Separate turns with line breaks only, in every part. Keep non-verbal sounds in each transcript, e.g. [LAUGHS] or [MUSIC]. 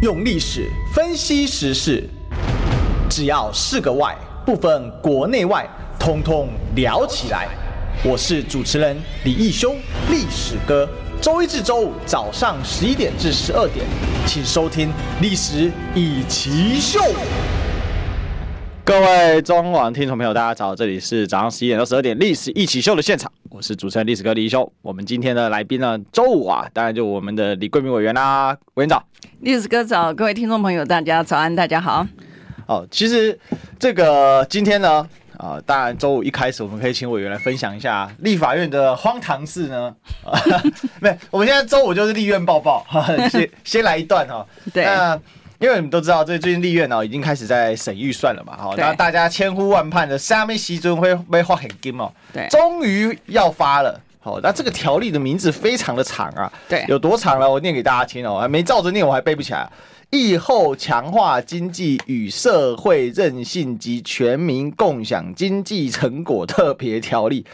用历史分析时事，只要是个“外”，不分国内外，通通聊起来。我是主持人李义修，历史哥。周一至周五早上十一点至十二点，请收听《历史易起秀》。
各位中网听众朋友，大家早，这里是早上十一点到十二点《历史一起秀》的现场，我是主持人历史哥李一修。我们今天的来宾呢，周五啊，当然就我们的李桂明委员啦，委员长。
历史哥早，各位听众朋友，大家早安，大家好。
哦，其实这个今天呢。啊、呃，当然，周五一开始，我们可以请委员来分享一下立法院的荒唐事呢。[LAUGHS] 没，我们现在周五就是立院报报，先 [LAUGHS] 先来一段哈。
对，
那因为你们都知道，这最近立院呢已经开始在审预算了嘛，哈，那大家千呼万盼的下面时阵会被画很金哦，
对，
终于要发了。好，那这个条例的名字非常的长啊，
对，
有多长呢？我念给大家听哦，还没照着念，我还背不起来。疫后强化经济与社会韧性及全民共享经济成果特别条例。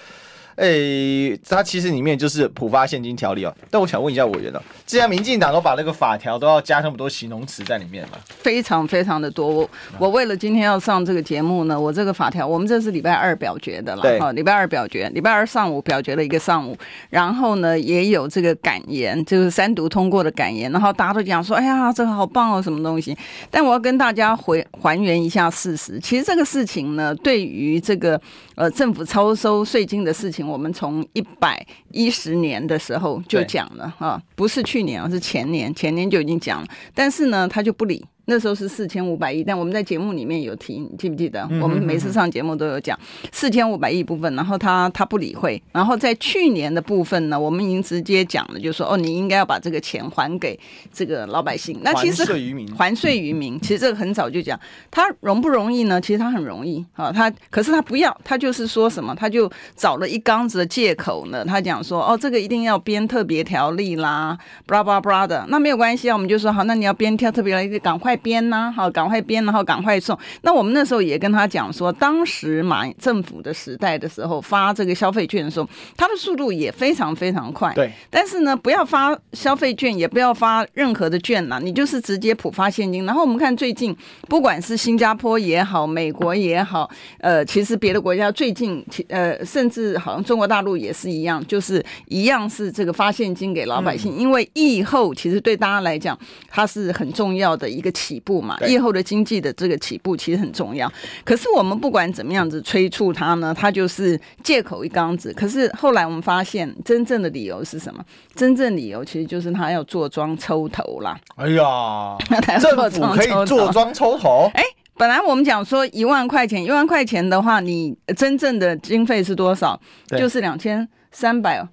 诶、欸，它其实里面就是普发现金条例哦。但我想问一下委员了，既然民进党都把那个法条都要加那么多形容词在里面嘛？
非常非常的多。我我为了今天要上这个节目呢，我这个法条，我们这是礼拜二表决的了。对，哈，礼拜二表决，礼拜二上午表决了一个上午，然后呢也有这个感言，就是三读通过的感言，然后大家都讲说，哎呀，这个好棒哦，什么东西？但我要跟大家回还原一下事实，其实这个事情呢，对于这个呃政府超收税金的事情。我们从一百一十年的时候就讲了啊，不是去年，而是前年，前年就已经讲了，但是呢，他就不理。那时候是四千五百亿，但我们在节目里面有提，你记不记得？我们每次上节目都有讲四千五百亿部分，然后他他不理会，然后在去年的部分呢，我们已经直接讲了，就是说哦，你应该要把这个钱还给这个老百姓。那其实
还税于民，
还税于民，其实这个很早就讲，他容不容易呢？其实他很容易啊，他可是他不要，他就是说什么，他就找了一缸子的借口呢，他讲说哦，这个一定要编特别条例啦，布拉布拉布拉的，那没有关系啊，我们就说好，那你要编条特别条例，赶快。编呐，好，赶快编，然后赶快送。那我们那时候也跟他讲说，当时马政府的时代的时候发这个消费券的时候，它的速度也非常非常快。
对，
但是呢，不要发消费券，也不要发任何的券呐，你就是直接普发现金。然后我们看最近，不管是新加坡也好，美国也好，呃，其实别的国家最近，呃，甚至好像中国大陆也是一样，就是一样是这个发现金给老百姓，嗯、因为疫后其实对大家来讲，它是很重要的一个。起步嘛，疫后的经济的这个起步其实很重要。可是我们不管怎么样子催促他呢，他就是借口一缸子。可是后来我们发现，真正的理由是什么？真正理由其实就是他要坐庄抽头啦。
哎呀，[LAUGHS] 政府可以坐庄抽头？
哎，本来我们讲说一万块钱，一万块钱的话，你真正的经费是多少？就是两千三百。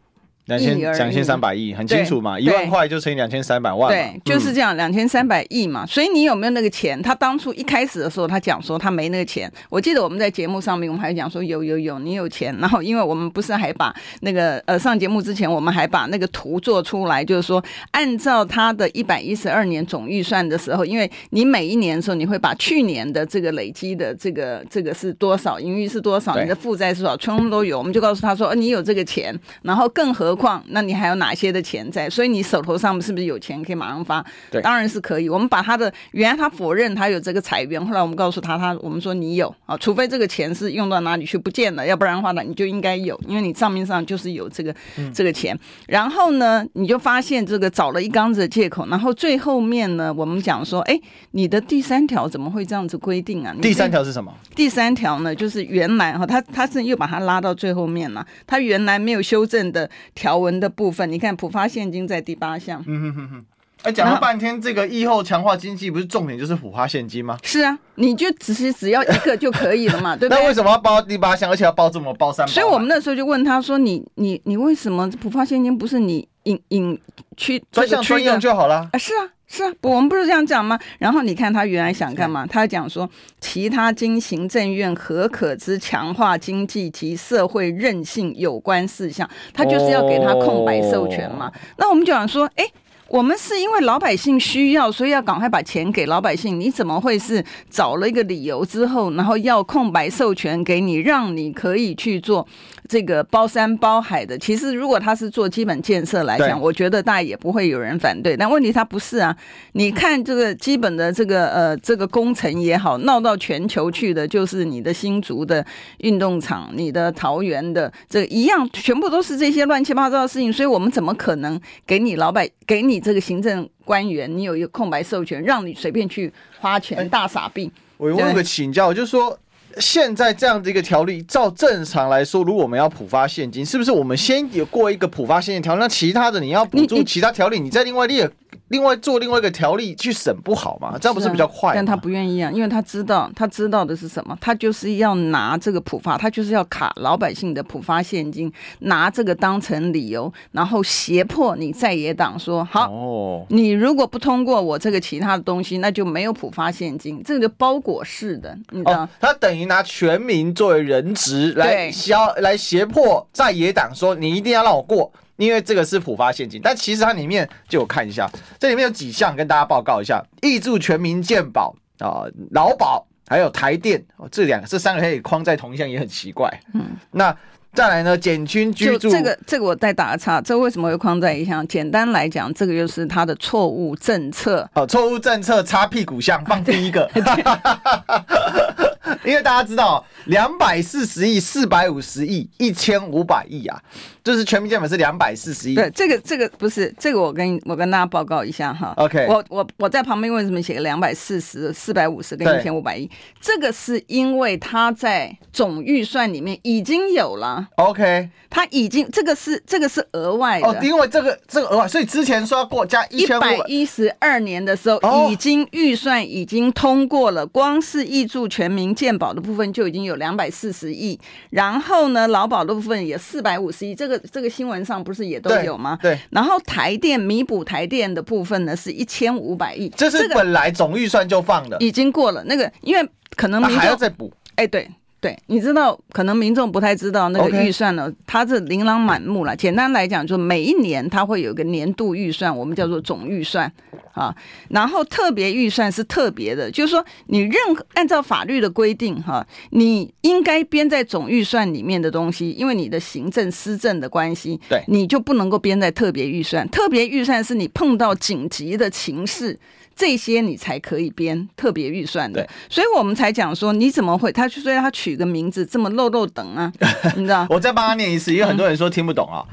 两千两千三百亿很清楚嘛，一万块就乘以两千三百万，
对，就是这样，两千三百亿嘛。所以你有没有那个钱？他当初一开始的时候，他讲说他没那个钱。我记得我们在节目上面，我们还讲说有有有，你有钱。然后因为我们不是还把那个呃上节目之前，我们还把那个图做出来，就是说按照他的一百一十二年总预算的时候，因为你每一年的时候，你会把去年的这个累积的这个这个是多少，盈余是多少，你的负债是多少，全部都有。我们就告诉他说，呃，你有这个钱，然后更何。何况，那你还有哪些的钱在？所以你手头上是不是有钱可以马上发？对，当然是可以。我们把他的原来他否认他有这个财源，后来我们告诉他，他我们说你有啊，除非这个钱是用到哪里去不见了，要不然的话呢，你就应该有，因为你账面上就是有这个、嗯、这个钱。然后呢，你就发现这个找了一缸子的借口。然后最后面呢，我们讲说，哎，你的第三条怎么会这样子规定啊？
第三条是什么？
第三条呢，就是原来哈，他他是又把它拉到最后面了，他原来没有修正的。条文的部分，你看普发现金在第八项。嗯哼哼哼，
哎，讲了半天，这个疫后强化经济不是重点就是普发现金吗？
是啊，你就只是只要一个就可以了嘛，[LAUGHS] 对不对？
那为什么要包第八项，而且要包这么包三包？
所以我们那时候就问他说：“你你你为什么普发现金不是你引引去
专项专用就好了？”
啊，是啊。是啊，我们不是这样讲吗？然后你看他原来想干嘛？他讲说，其他经行政院可可之强化经济及社会韧性有关事项，他就是要给他空白授权嘛。那我们就想说，哎，我们是因为老百姓需要，所以要赶快把钱给老百姓。你怎么会是找了一个理由之后，然后要空白授权给你，让你可以去做这个包山包海的？其实如果他是做基本建设来讲，我觉得大概也不会有人反对。但问题他不是啊！你看这个基本的这个呃这个工程也好，闹到全球去的，就是你的新竹的运动场，你的桃园的这一样，全部都是这些乱七八糟的事情。所以我们怎么可能给你老百给你？这个行政官员，你有一个空白授权，让你随便去花钱大傻逼。
我有个请教，就是说，现在这样的一个条例，照正常来说，如果我们要普发现金，是不是我们先有过一个普发现金条例？那其他的你要补助其他条例，你再另外列。另外做另外一个条例去审不好吗？这样不是比较快？
但他不愿意啊，因为他知道，他知道的是什么？他就是要拿这个普发，他就是要卡老百姓的普发现金，拿这个当成理由，然后胁迫你在野党说好，哦，你如果不通过我这个其他的东西，那就没有普发现金，这个就包裹式的，你知道？哦、他
等于拿全民作为人质来胁来胁迫在野党说你一定要让我过。因为这个是普发现金，但其实它里面就我看一下，这里面有几项跟大家报告一下：挹注全民健保啊、劳、呃、保，还有台电，哦、这两个这三个可以框在同一项也很奇怪。嗯，那再来呢，减轻居住。
这个这个我再打个岔，这为什么会框在一项？简单来讲，这个就是它的错误政策。
哦，错误政策擦屁股项放第一个。[LAUGHS] 因为大家知道，两百四十亿、四百五十亿、一千五百亿啊，就是全民健保是两百四十亿。
对，这个这个不是这个，我跟我跟大家报告一下哈。
OK，
我我我在旁边为什么写个两百四十、四百五十跟一千五百亿？这个是因为它在总预算里面已经有了。
OK，
它已经这个是这个是额外的。
哦，因为这个这个额外，所以之前说要过加一百
一十二年的时候，已经预算已经通过了，光是挹注全民健保的部分就已经有两百四十亿，然后呢，劳保的部分也四百五十亿，这个这个新闻上不是也都有吗？
对。对，
然后台电弥补台电的部分呢是一千五百亿，
这是本来总预算就放的，
已经过了那个，因为可能
还要再补。
哎，对。对，你知道，可能民众不太知道那个预算呢，它是琳琅满目了。简单来讲，就每一年它会有一个年度预算，我们叫做总预算啊。然后特别预算是特别的，就是说你任何按照法律的规定哈，你应该编在总预算里面的东西，因为你的行政施政的关系，
对，
你就不能够编在特别预算。特别预算是你碰到紧急的情势。这些你才可以编特别预算的，所以我们才讲说，你怎么会？他所以他取个名字这么漏漏等啊？[LAUGHS] 你知道？
我再帮他念一次，因为很多人说听不懂啊。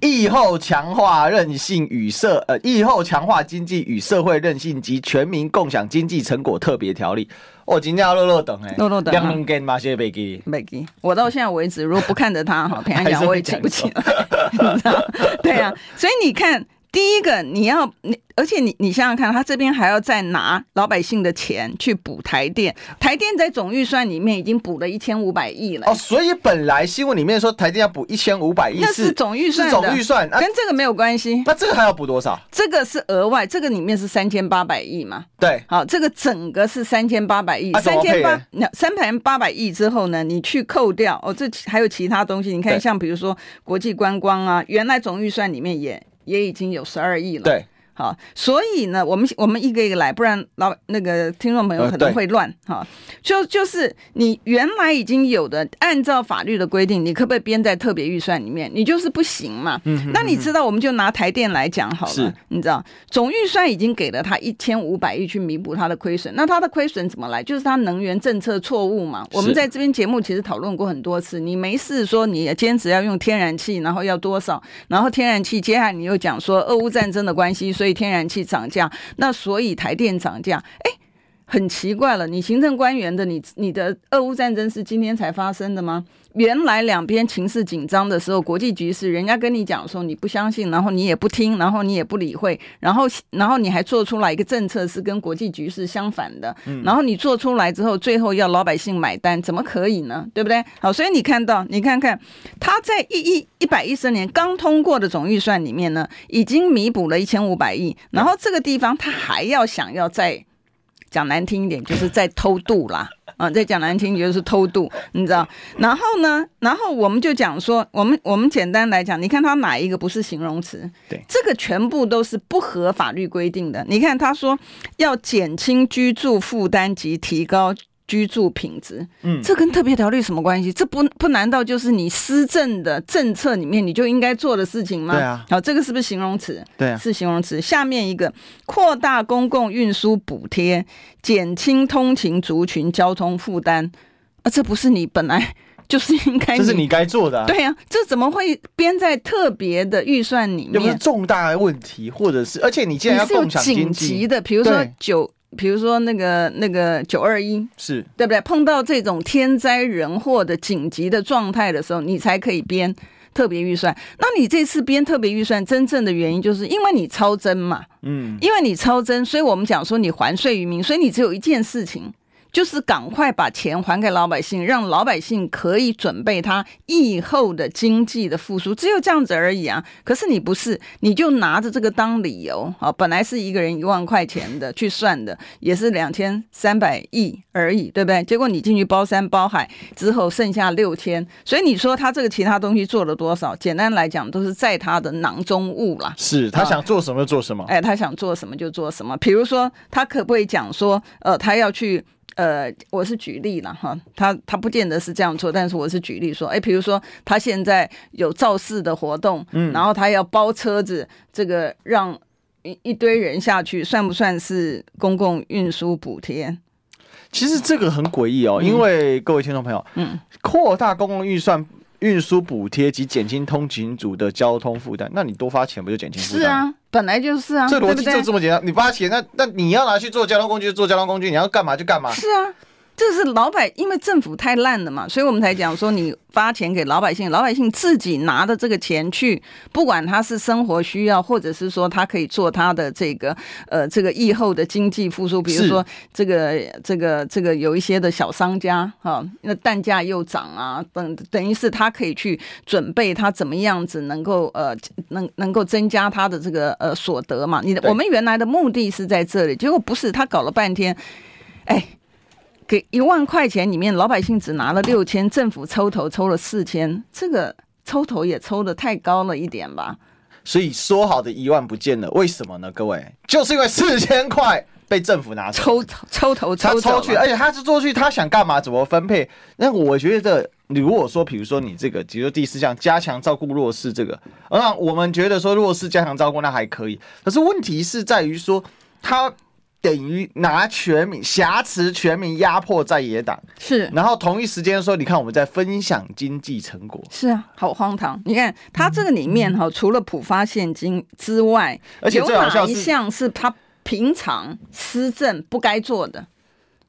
疫后强化韧性与社呃，疫后强化经济与社会韧性及全民共享经济成果特别条例。我今天要漏漏等哎，
漏漏等。
两根嘛，谢谢贝基。
贝基，我到现在为止，如果不看着他哈，[LAUGHS] 平安讲我也记不起来，[LAUGHS] 你知道？对啊，所以你看。第一个，你要你，而且你你想想看，他这边还要再拿老百姓的钱去补台电，台电在总预算里面已经补了一千五百亿了。
哦，所以本来新闻里面说台电要补一千五百亿，
那是总预算，
总预算，
跟这个没有关系。
那这个还要补多少？
这个是额外，这个里面是三千八百亿嘛？
对，
好，这个整个是三千八百亿，三千八那三百八百亿之后呢，你去扣掉哦，这还有其他东西，你看像比如说国际观光啊，原来总预算里面也。也已经有十二亿了。
对。
好，所以呢，我们我们一个一个来，不然老那个听众朋友可能会乱哈、呃。就就是你原来已经有的，按照法律的规定，你可不可以编在特别预算里面？你就是不行嘛。嗯哼嗯哼。那你知道，我们就拿台电来讲好了。是。你知道，总预算已经给了他一千五百亿去弥补他的亏损，那他的亏损怎么来？就是他能源政策错误嘛。我们在这边节目其实讨论过很多次。你没事说你坚持要用天然气，然后要多少？然后天然气接下来你又讲说俄乌战争的关系，所以所以天然气涨价，那所以台电涨价，哎，很奇怪了。你行政官员的，你你的俄乌战争是今天才发生的吗？原来两边情势紧张的时候，国际局势，人家跟你讲说你不相信，然后你也不听，然后你也不理会，然后然后你还做出来一个政策是跟国际局势相反的，然后你做出来之后，最后要老百姓买单，怎么可以呢？对不对？好，所以你看到，你看看他在一一一百一十年刚通过的总预算里面呢，已经弥补了一千五百亿，然后这个地方他还要想要再。讲难听一点，就是在偷渡啦。[LAUGHS] 啊，再讲难听就是偷渡，你知道？然后呢，然后我们就讲说，我们我们简单来讲，你看他哪一个不是形容词？
对，
这个全部都是不合法律规定的。你看他说要减轻居住负担及提高。居住品质，嗯，这跟特别条例什么关系？这不不难道就是你施政的政策里面你就应该做的事情吗？
对啊，
好，这个是不是形容词？
对啊，
是形容词。下面一个扩大公共运输补贴，减轻通勤族群交通负担啊，这不是你本来 [LAUGHS] 就是应该？
这是你该做的啊。
对啊，这怎么会编在特别的预算里面？
重大的问题，或者是？而且你既然要共享经济，
紧急的，比如说九。比如说那个那个九二一
是
对不对？碰到这种天灾人祸的紧急的状态的时候，你才可以编特别预算。那你这次编特别预算，真正的原因就是因为你超增嘛，嗯，因为你超增，所以我们讲说你还税于民，所以你只有一件事情。就是赶快把钱还给老百姓，让老百姓可以准备他疫后的经济的复苏，只有这样子而已啊！可是你不是，你就拿着这个当理由啊！本来是一个人一万块钱的去算的，也是两千三百亿而已，对不对？结果你进去包山包海之后剩下六千，所以你说他这个其他东西做了多少？简单来讲，都是在他的囊中物啦。
是他想做什么就做什么，
哎，他想做什么就做什么。比如说，他可不可以讲说，呃，他要去？呃，我是举例了哈，他他不见得是这样做，但是我是举例说，哎，比如说他现在有造势的活动，嗯，然后他要包车子，这个让一一堆人下去，算不算是公共运输补贴？
其实这个很诡异哦，嗯、因为各位听众朋友，嗯，扩大公共预算。运输补贴及减轻通勤族的交通负担，那你多发钱不就减轻负担？
是啊，本来就是啊，
这逻辑就这么简单。你发钱，那那你要拿去做交通工具就做交通工具，你要干嘛就干嘛。
是啊。这是老百，因为政府太烂了嘛，所以我们才讲说，你发钱给老百姓，老百姓自己拿的这个钱去，不管他是生活需要，或者是说他可以做他的这个呃这个疫后的经济复苏，比如说这个这个这个有一些的小商家哈，那蛋价又涨啊，等等于是他可以去准备他怎么样子能够呃能能够增加他的这个呃所得嘛。你的我们原来的目的是在这里，结果不是，他搞了半天，哎。给一万块钱里面，老百姓只拿了六千，政府抽头抽了四千，这个抽头也抽的太高了一点吧？
所以说好的一万不见了，为什么呢？各位，就是因为四千块被政府拿
抽抽头抽
抽去，而且他是做去，他想干嘛？怎么分配？那我觉得，你如果说，比如说你这个，比如说第四项加强照顾弱势，这个，那我们觉得说弱势加强照顾那还可以，可是问题是在于说他。等于拿全民挟持全民压迫在野党
是，
然后同一时间说，你看我们在分享经济成果
是啊，好荒唐！你看他这个里面哈，除了普发现金之外，
而且有哪
一项是他平常施政不该做的？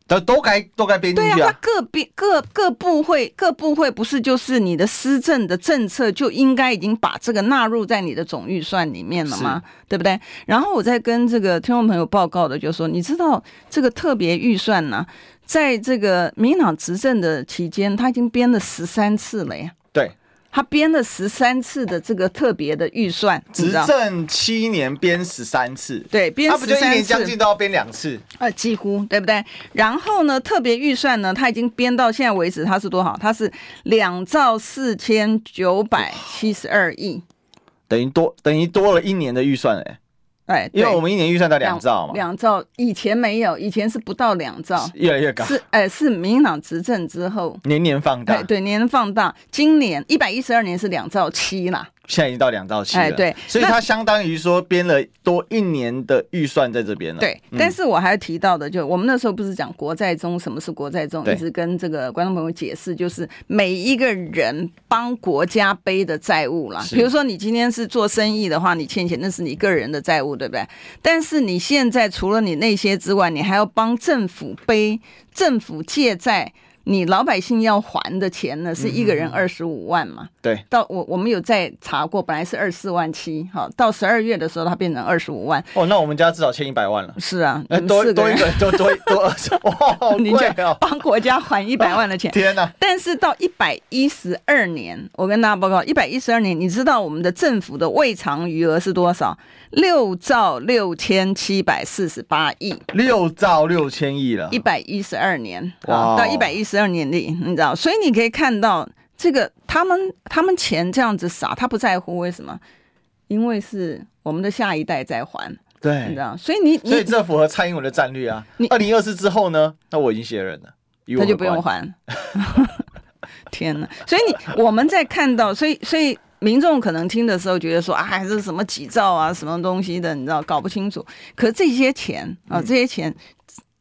都都该都该编进去啊！
对啊，他各编各各部会各部会不是就是你的施政的政策就应该已经把这个纳入在你的总预算里面了吗？对不对？然后我在跟这个听众朋友报告的就是说，你知道这个特别预算呢，在这个民进党执政的期间，他已经编了十三次了呀。
对。
他编了十三次的这个特别的预算，
执政七年编十三次，
对，编
他不就一年将近都要编两次？
呃，几乎对不对？然后呢，特别预算呢，他已经编到现在为止，他是多少？他是两兆四千九百七十二亿，
等于多等于多了一年的预算哎。
哎，
因为我们一年预算到两兆嘛，
两兆以前没有，以前是不到两兆，
越来越高。
是哎，是民进党执政之后
年年放大，
对，年年放大。今年一百一十二年是两兆七啦。
现在已经到两兆七了，哎，
对，
所以它相当于说编了多一年的预算在这边了。
对，但是我还提到的，就我们那时候不是讲国债中，什么是国债中，一直跟这个观众朋友解释，就是每一个人帮国家背的债务啦。比如说你今天是做生意的话，你欠钱，那是你个人的债务，对不对？但是你现在除了你那些之外，你还要帮政府背政府借债。你老百姓要还的钱呢，是一个人二十五万嘛？
嗯、对。
到我我们有在查过，本来是二十四万七，好，到十二月的时候它变成二十五万。
哦，那我们家至少欠一百万了。
是啊，
欸、多多一个多多多二十，[LAUGHS] 哇，好贵哦！
帮国家还一百万的钱，[LAUGHS]
天哪！
但是到一百一十二年，我跟大家报告，一百一十二年，你知道我们的政府的未偿余额是多少？六兆六千七百四十八亿。
六兆六千亿了。
一百一十二年啊，到一百一十二年里，你知道，所以你可以看到这个他们他们钱这样子撒，他不在乎为什么？因为是我们的下一代在还，
对，
你知道，所以你
所以这符合蔡英文的战略啊。你二零二四之后呢？那我已经卸任了，
他就不用还。[LAUGHS] 天哪！所以你我们在看到，所以所以民众可能听的时候觉得说啊，这是什么几兆啊，什么东西的，你知道搞不清楚。可是这些钱啊，这些钱，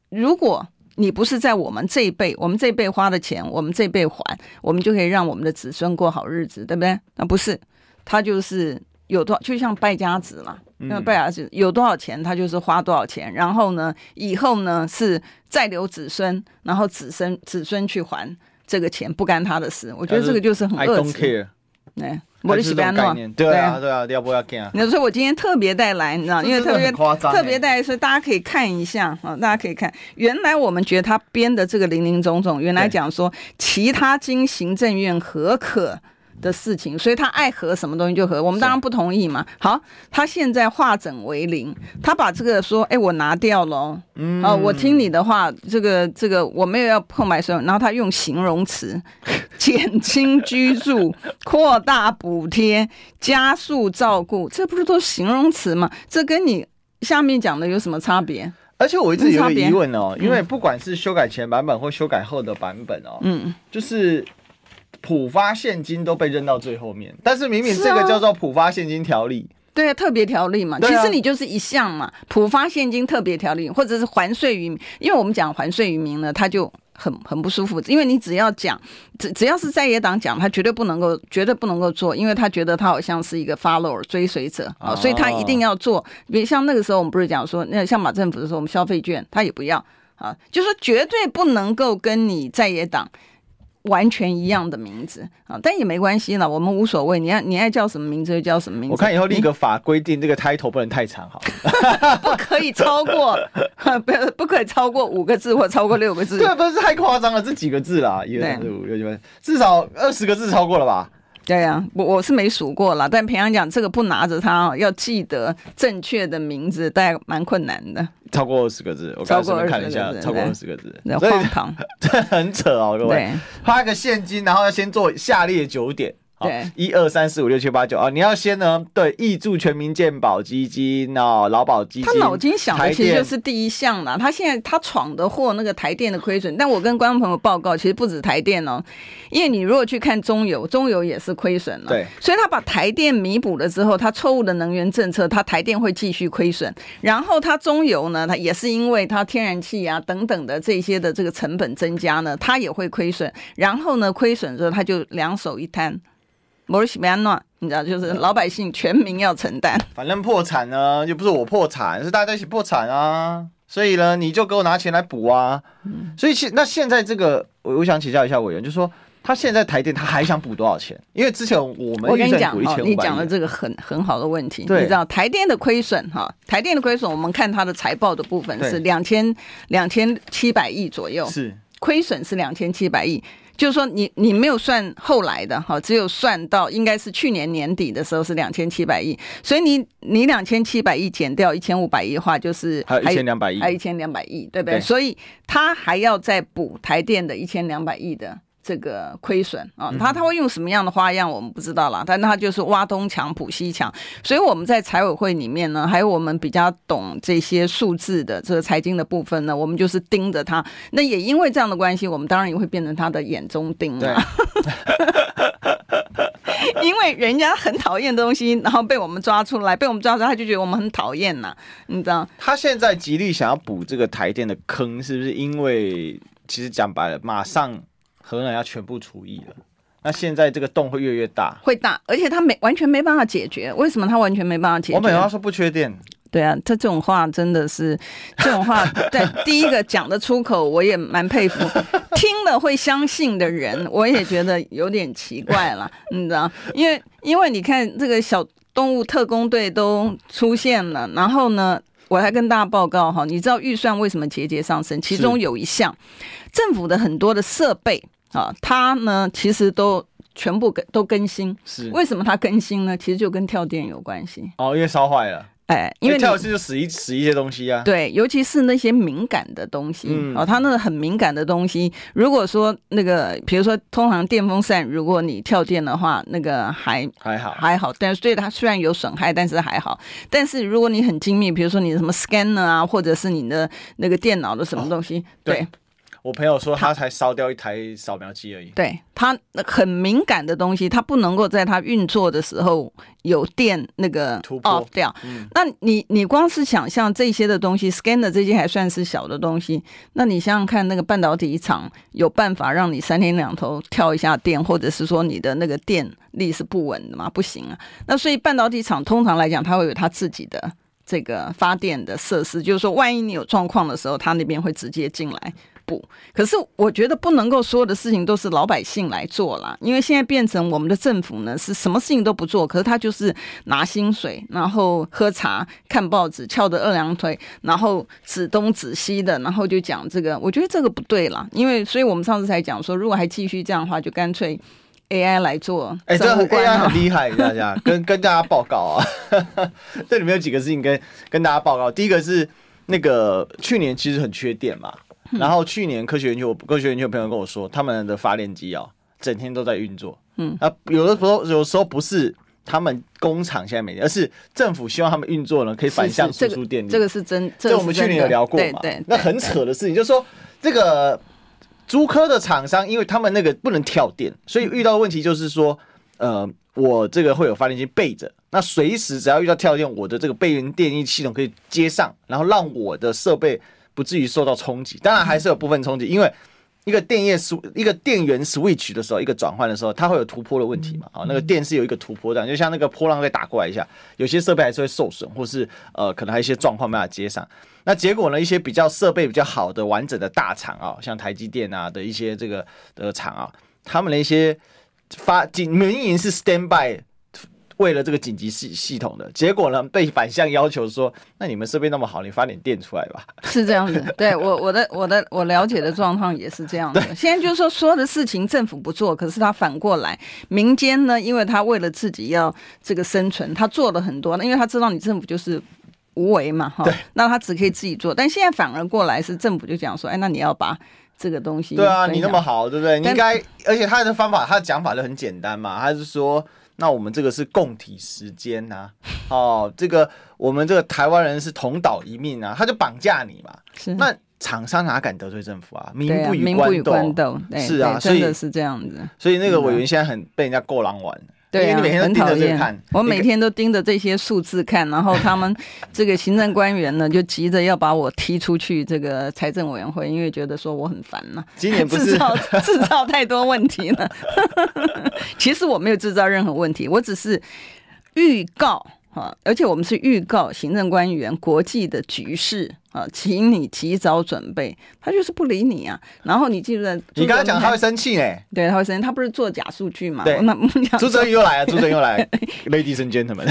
如果你不是在我们这一辈，我们这一辈花的钱，我们这一辈还，我们就可以让我们的子孙过好日子，对不对？那不是，他就是有多少，就像败家子嘛，那败家子有多少钱，他就是花多少钱，然后呢，以后呢是再留子孙，然后子孙子孙去还这个钱，不干他的事。我觉得这个就是很恶质。对。我的西班牙
诺，对啊对啊，要不要看？
你说我今天特别带来，你知道，因为特别特别带来，所以大家可以看一下啊，大家可以看。原来我们觉得他编的这个林林总总，原来讲说其他经行政院核可。的事情，所以他爱合什么东西就合，我们当然不同意嘛。好，他现在化整为零，他把这个说，哎，我拿掉了，嗯，啊，我听你的话，这个这个我没有要碰买什么，然后他用形容词，[LAUGHS] 减轻居住、[LAUGHS] 扩大补贴、加速照顾，这不是都是形容词吗？这跟你下面讲的有什么差别？
而且我一直有个疑问哦，因为不管是修改前版本或修改后的版本哦，嗯，就是。普发现金都被扔到最后面，但是明明这个叫做普发现金条例，
对啊，特别条例嘛，其实你就是一项嘛，普发现金特别条例，或者是还税于民，因为我们讲还税于民呢，他就很很不舒服，因为你只要讲，只只要是在野党讲，他绝对不能够，绝对不能够做，因为他觉得他好像是一个 follower 追随者啊，所以他一定要做。比如像那个时候，我们不是讲说，那像马政府的时候，我们消费券他也不要啊，就是绝对不能够跟你在野党。完全一样的名字啊，但也没关系了，我们无所谓。你爱你爱叫什么名字就叫什么名字。
我看以后立个法规定，这个 title 不能太长，好，[LAUGHS]
不可以超过，[LAUGHS] 不不可以超过五个字或超过六个字。
对，不是太夸张了，这几个字啦，一二三四五六七八，至少二十个字超过了吧？
对呀、啊，我我是没数过了，但平常讲这个不拿着它，要记得正确的名字，大概蛮困难的。
超过二十个字，我刚刚看了一下，超过二十个字，
荒唐，[LAUGHS]
这很扯哦，各位。发一个现金，然后要先做下列九点。对，一二三四五六七八九啊！你要先呢，对，挹注全民健保基金哦，劳保基金。他
脑筋想的其实就是第一项啦。他现在他闯的祸，那个台电的亏损。但我跟观众朋友报告，其实不止台电哦，因为你如果去看中油，中油也是亏损了。对，所以他把台电弥补了之后，他错误的能源政策，他台电会继续亏损。然后他中油呢，他也是因为他天然气啊等等的这些的这个成本增加呢，他也会亏损。然后呢，亏损之后他就两手一摊。你知道，就是老百姓全民要承担。
反正破产呢，又不是我破产，是大家一起破产啊。所以呢，你就给我拿钱来补啊。嗯、所以现那现在这个，我我想请教一下委员，就是说他现在台电他还想补多少钱？因为之前我们
我跟你讲哦，你讲的这个很很好的问题。你知道台电的亏损哈，台电的亏损，我们看它的财报的部分是两千两千七百亿左右，是亏损是两千七百亿。就是说你，你你没有算后来的哈，只有算到应该是去年年底的时候是两千七百亿，所以你你两千七百亿减掉一千五百亿的话，就是
还有一千两百亿，
还有一千两百亿，对不对？对，所以他还要再补台电的一千两百亿的。这个亏损啊，他他会用什么样的花样，我们不知道啦。但他就是挖东墙补西墙，所以我们在财委会里面呢，还有我们比较懂这些数字的这个财经的部分呢，我们就是盯着他。那也因为这样的关系，我们当然也会变成他的眼中钉啊。[LAUGHS] 因为人家很讨厌的东西，然后被我们抓出来，被我们抓出来，他就觉得我们很讨厌呐，你知道？
他现在极力想要补这个台电的坑，是不是因为其实讲白了，马上。核能要全部除役了，那现在这个洞会越来越大，
会大，而且它没完全没办法解决。为什么它完全没办法解决？
我本来说不缺电，
对啊，他这种话真的是这种话，在第一个讲得出口，我也蛮佩服。[LAUGHS] 听了会相信的人，我也觉得有点奇怪了，[LAUGHS] 你知道？因为因为你看这个小动物特工队都出现了，然后呢，我还跟大家报告哈，你知道预算为什么节节上升？其中有一项，政府的很多的设备啊，它呢其实都全部更都更新。是为什么它更新呢？其实就跟跳电有关系。
哦，因为烧坏了。
哎，因为
跳一次就死一死一些东西啊。
对，尤其是那些敏感的东西，嗯、哦，它那个很敏感的东西，如果说那个，比如说通常电风扇，如果你跳电的话，那个还
还好
还好，但是对它虽然有损害，但是还好。但是如果你很精密，比如说你什么 scanner 啊，或者是你的那个电脑的什么东西，哦、对。对
我朋友说他才烧掉一台扫描机而已。
对，他很敏感的东西，他不能够在他运作的时候有电那个 off 掉。嗯、那你你光是想象这些的东西，scanner 这些还算是小的东西。那你想想看，那个半导体厂有办法让你三天两头跳一下电，或者是说你的那个电力是不稳的吗？不行啊。那所以半导体厂通常来讲，它会有它自己的这个发电的设施，就是说万一你有状况的时候，它那边会直接进来。不，可是我觉得不能够所有的事情都是老百姓来做啦，因为现在变成我们的政府呢，是什么事情都不做，可是他就是拿薪水，然后喝茶、看报纸、翘着二郎腿，然后指东指西的，然后就讲这个，我觉得这个不对啦，因为所以我们上次才讲说，如果还继续这样的话，就干脆 AI 来做。哎，这
AI 很厉害，大家跟跟大家报告啊，[LAUGHS] 这里面有几个事情跟跟大家报告，第一个是那个去年其实很缺电嘛。然后去年科学园区，我科学园区有朋友跟我说，他们的发电机啊，整天都在运作。嗯，啊，有的时候有时候不是他们工厂现在没电，而是政府希望他们运作呢，可以反向输出电力。
这个是真，
这我们去年有聊过嘛？对，那很扯的事情就是说，这个租科的厂商，因为他们那个不能跳电，所以遇到的问题就是说，呃，我这个会有发电机备着，那随时只要遇到跳电，我的这个备源电力系统可以接上，然后让我的设备。不至于受到冲击，当然还是有部分冲击，因为一个电业一个电源 switch 的时候，一个转换的时候，它会有突破的问题嘛？啊，那个电是有一个突破的，就像那个波浪会打过来一下，有些设备还是会受损，或是呃，可能还有一些状况没办法接上。那结果呢，一些比较设备比较好的完整的大厂啊，像台积电啊的一些这个的厂啊，他们的一些发紧民营是 stand by。为了这个紧急系系统的结果呢，被反向要求说，那你们设备那么好，你发点电出来吧。
是这样子，[LAUGHS] 对我我的我的我了解的状况也是这样的。现在就是说，所有的事情政府不做，可是他反过来，民间呢，因为他为了自己要这个生存，他做了很多，因为他知道你政府就是无为嘛，哈，那他只可以自己做。但现在反而过来是政府就讲说，哎，那你要把这个东西，
对啊，你那么好，对不对？你应该，而且他的方法，他的讲法就很简单嘛，他是说。那我们这个是共体时间呐，[LAUGHS] 哦，这个我们这个台湾人是同岛一命啊，他就绑架你嘛。是。那厂商哪敢得罪政府啊？民不与官斗。是啊，所以
是这样子。
所以那个委员现在很被人家过狼玩。
对啊，很讨厌。我每天都盯着这些数字看，然后他们这个行政官员呢，就急着要把我踢出去这个财政委员会，因为觉得说我很烦了。
今年不是 [LAUGHS]
制造制造太多问题了。[LAUGHS] 其实我没有制造任何问题，我只是预告啊，而且我们是预告行政官员国际的局势。啊，请你及早准备。他就是不理你啊。然后你记得，
你刚才讲他会生气哎，
对，他会生气。他不是做假数据嘛？
对，那朱哲又来了，[LAUGHS] 朱哲又来了，[LAUGHS] Ladies and gentlemen，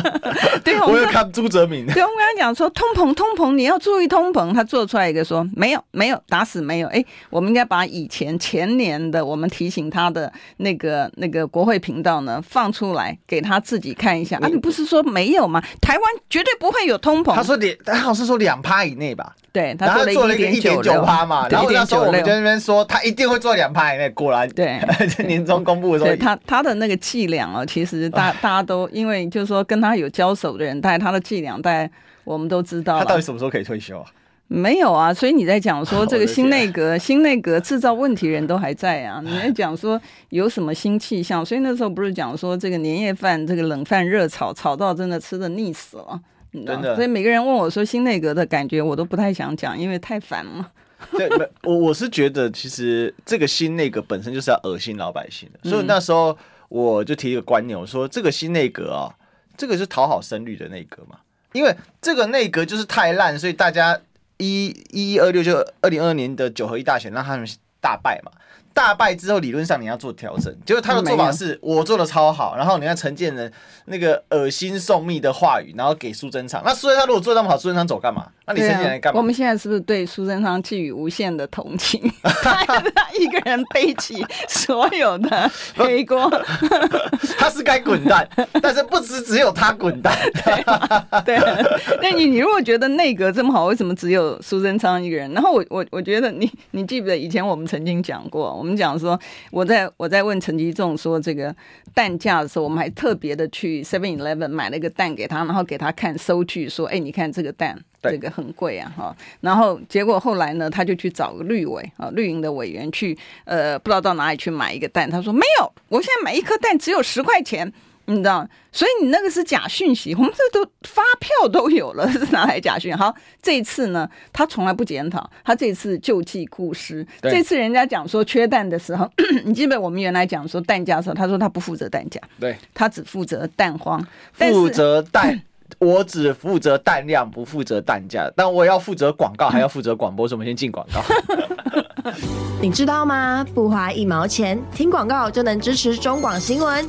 [LAUGHS]
对，
我要看朱哲明。
对，我跟他讲说，通膨，通膨，你要注意通膨。他做出来一个说，没有，没有，打死没有。哎，我们应该把以前前年的我们提醒他的那个那个国会频道呢放出来，给他自己看一下。啊，你不是说没有吗？台湾绝对不会有通膨。
他说两，他好像是说两趴。以内吧，
对，
他做了一个一点九趴嘛，然后那时候我们就那边说他一定会做两趴以内，果然对，[LAUGHS] 年终公布的时候，
他他的那个伎俩啊，其实大大家都因为就是说跟他有交手的人，带他的伎俩，带我们都知道。
他到底什么时候可以退休啊？
没有啊，所以你在讲说这个 [LAUGHS] 新内阁，新内阁制造问题人都还在啊，你在讲说有什么新气象？所以那时候不是讲说这个年夜饭，这个冷饭热炒，炒到真的吃的腻死了。真的，所以每个人问我说新内阁的感觉，我都不太想讲，因为太烦了。
对，[LAUGHS] 我我是觉得其实这个新内阁本身就是要恶心老百姓的，嗯、所以那时候我就提一个观念，我说这个新内阁啊，这个是讨好深绿的内阁嘛。因为这个内阁就是太烂，所以大家一一一二六就二零二二年的九合一大选让他们大败嘛。大败之后，理论上你要做调整，结果他的做法是我做的超好，然后你看陈建仁那个恶心送蜜的话语，然后给苏贞昌。那苏贞昌如果做那么好，苏贞昌走干嘛？那你陈建仁干嘛、啊？
我们现在是不是对苏贞昌寄予无限的同情？[LAUGHS] 他一个人背起所有的黑锅，[LAUGHS]
他是该滚蛋，但是不只只有他滚蛋。[LAUGHS]
对，那你你如果觉得内阁这么好，为什么只有苏贞昌一个人？然后我我我觉得你你记不得以前我们曾经讲过。我们讲说，我在我在问陈吉仲说这个蛋价的时候，我们还特别的去 Seven Eleven 买了一个蛋给他，然后给他看收据，说，哎，你看这个蛋，这个很贵啊，哈。然后结果后来呢，他就去找个绿委啊，绿营的委员去，呃，不知道到哪里去买一个蛋，他说没有，我现在买一颗蛋只有十块钱。你知道，所以你那个是假讯息，我们这都发票都有了，[LAUGHS] 是拿来假讯。好，这一次呢，他从来不检讨，他这次救济故事。这次人家讲说缺蛋的时候，[CLEARS THROAT] 你记得我们原来讲说蛋价的时候，他说他不负责蛋价，
对，
他只负责蛋荒，
负责蛋，我只负责蛋量，不负责蛋价。但我要负责广告，还要负责广播，所以我们先进广告。[LAUGHS] [LAUGHS]
你知道吗？不花一毛钱，听广告就能支持中广新闻。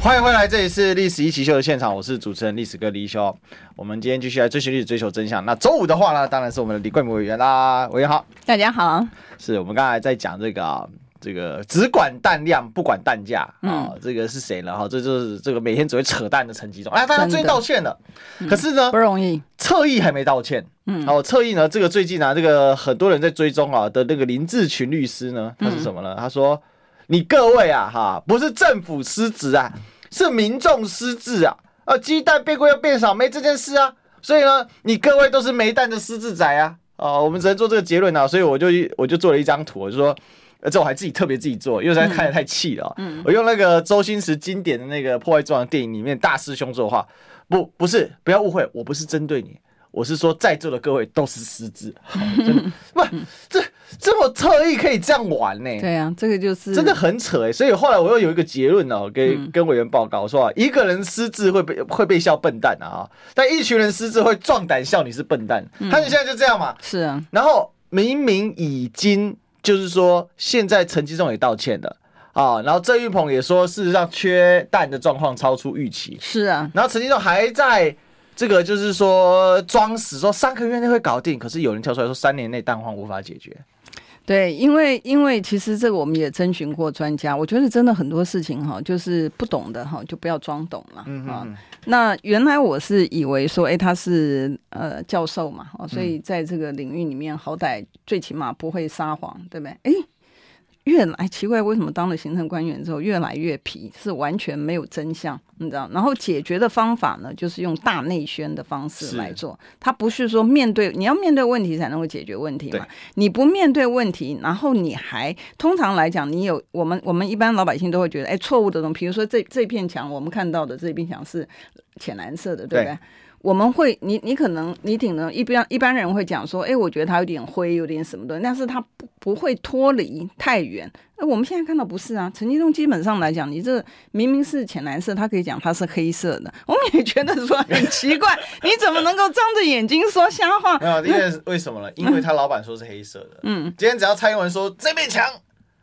欢迎回来，这里是历史一起秀的现场，我是主持人历史哥李修。我们今天继续来追寻历史，追求真相。那周五的话呢，当然是我们的李冠铭委员啦。委员好，
大家好。
是我们刚才在讲这个啊，这个只管蛋量不管蛋价啊、这个是谁呢？哈，这就是这个每天只会扯淡的陈吉仲。哎，大家最近道歉了，可是呢，
不容易，
侧翼还没道歉。嗯，哦，侧翼呢，这个最近啊，这个很多人在追踪啊的那个林志群律师呢，他是什么呢？嗯、他说。你各位啊，哈，不是政府失职啊，是民众失智啊！啊，鸡蛋变贵又变少，没这件事啊。所以呢，你各位都是没蛋的失智仔啊！哦，我们只能做这个结论啊。所以我就我就做了一张图，我就说，而这我还自己特别自己做，因为实在看得太气了。嗯，我用那个周星驰经典的那个破坏之王电影里面大师兄说话，不，不是，不要误会，我不是针对你。我是说，在座的各位都是失智，[LAUGHS] [LAUGHS] 不，这这么特意可以这样玩呢？
对啊，这个就是
真的很扯哎。所以后来我又有一个结论哦，给跟委员报告说啊，一个人失智会被会被笑笨蛋啊，但一群人失智会壮胆笑你是笨蛋。他们现在就这样嘛？
是啊。
然后明明已经就是说，现在陈吉仲也道歉了啊，然后郑玉鹏也说，事实上缺蛋的状况超出预期。
是啊。
然后陈金仲还在。这个就是说装死，说三个月内会搞定，可是有人跳出来说三年内蛋荒无法解决。
对，因为因为其实这个我们也征询过专家，我觉得真的很多事情哈，就是不懂的哈，就不要装懂了。嗯嗯。那原来我是以为说，哎，他是呃教授嘛，所以在这个领域里面，好歹最起码不会撒谎，对不对？哎。越来奇怪，为什么当了行政官员之后越来越皮？是完全没有真相，你知道？然后解决的方法呢，就是用大内宣的方式来做。他不是说面对你要面对问题才能够解决问题嘛？你不面对问题，然后你还通常来讲，你有我们我们一般老百姓都会觉得，哎，错误的东西，比如说这这片墙，我们看到的这片墙是浅蓝色的，对不对？对我们会，你你可能你挺能一般一般人会讲说，哎，我觉得它有点灰，有点什么的，但是它不不会脱离太远。那我们现在看到不是啊，陈金东基本上来讲，你这明明是浅蓝色，他可以讲它是黑色的，[LAUGHS] 我们也觉得说很奇怪，[LAUGHS] 你怎么能够张着眼睛说瞎话？
没有，因为为什么呢？因为他老板说是黑色的。嗯，今天只要蔡英文说这面墙。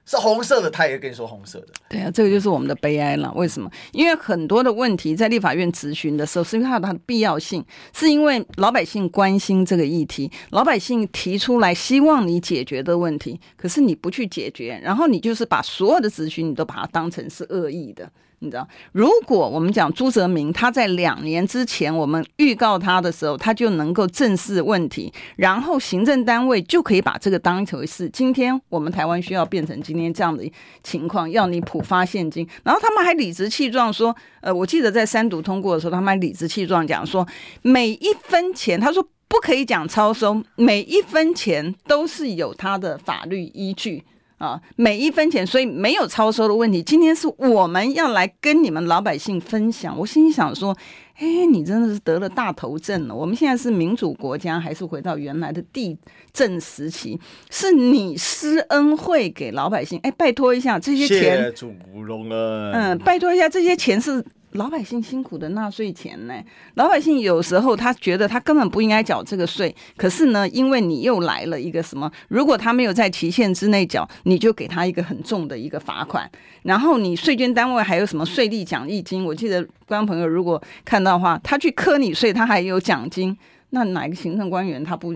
是红色的，他也跟你说红色的。
对啊，这个就是我们的悲哀了。为什么？因为很多的问题在立法院质询的时候，是因为它有它的必要性，是因为老百姓关心这个议题，老百姓提出来希望你解决的问题，可是你不去解决，然后你就是把所有的质询你都把它当成是恶意的。你知道，如果我们讲朱泽明，他在两年之前我们预告他的时候，他就能够正视问题，然后行政单位就可以把这个当一回事。今天我们台湾需要变成今天这样的情况，要你普发现金，然后他们还理直气壮说，呃，我记得在三读通过的时候，他们还理直气壮讲说，每一分钱，他说不可以讲超收，每一分钱都是有它的法律依据啊，每一分钱，所以没有超收的问题。今天是我们要来跟你们老百姓分享。我心里想说，哎，你真的是得了大头症了。我们现在是民主国家，还是回到原来的地震时期？是你施恩惠给老百姓？哎，拜托一下，这些钱，
谢主隆恩。
嗯，拜托一下，这些钱是。老百姓辛苦的纳税钱呢？老百姓有时候他觉得他根本不应该缴这个税，可是呢，因为你又来了一个什么？如果他没有在期限之内缴，你就给他一个很重的一个罚款。然后你税捐单位还有什么税利奖励金？我记得观众朋友如果看到的话，他去磕你税，他还有奖金。那哪个行政官员他不？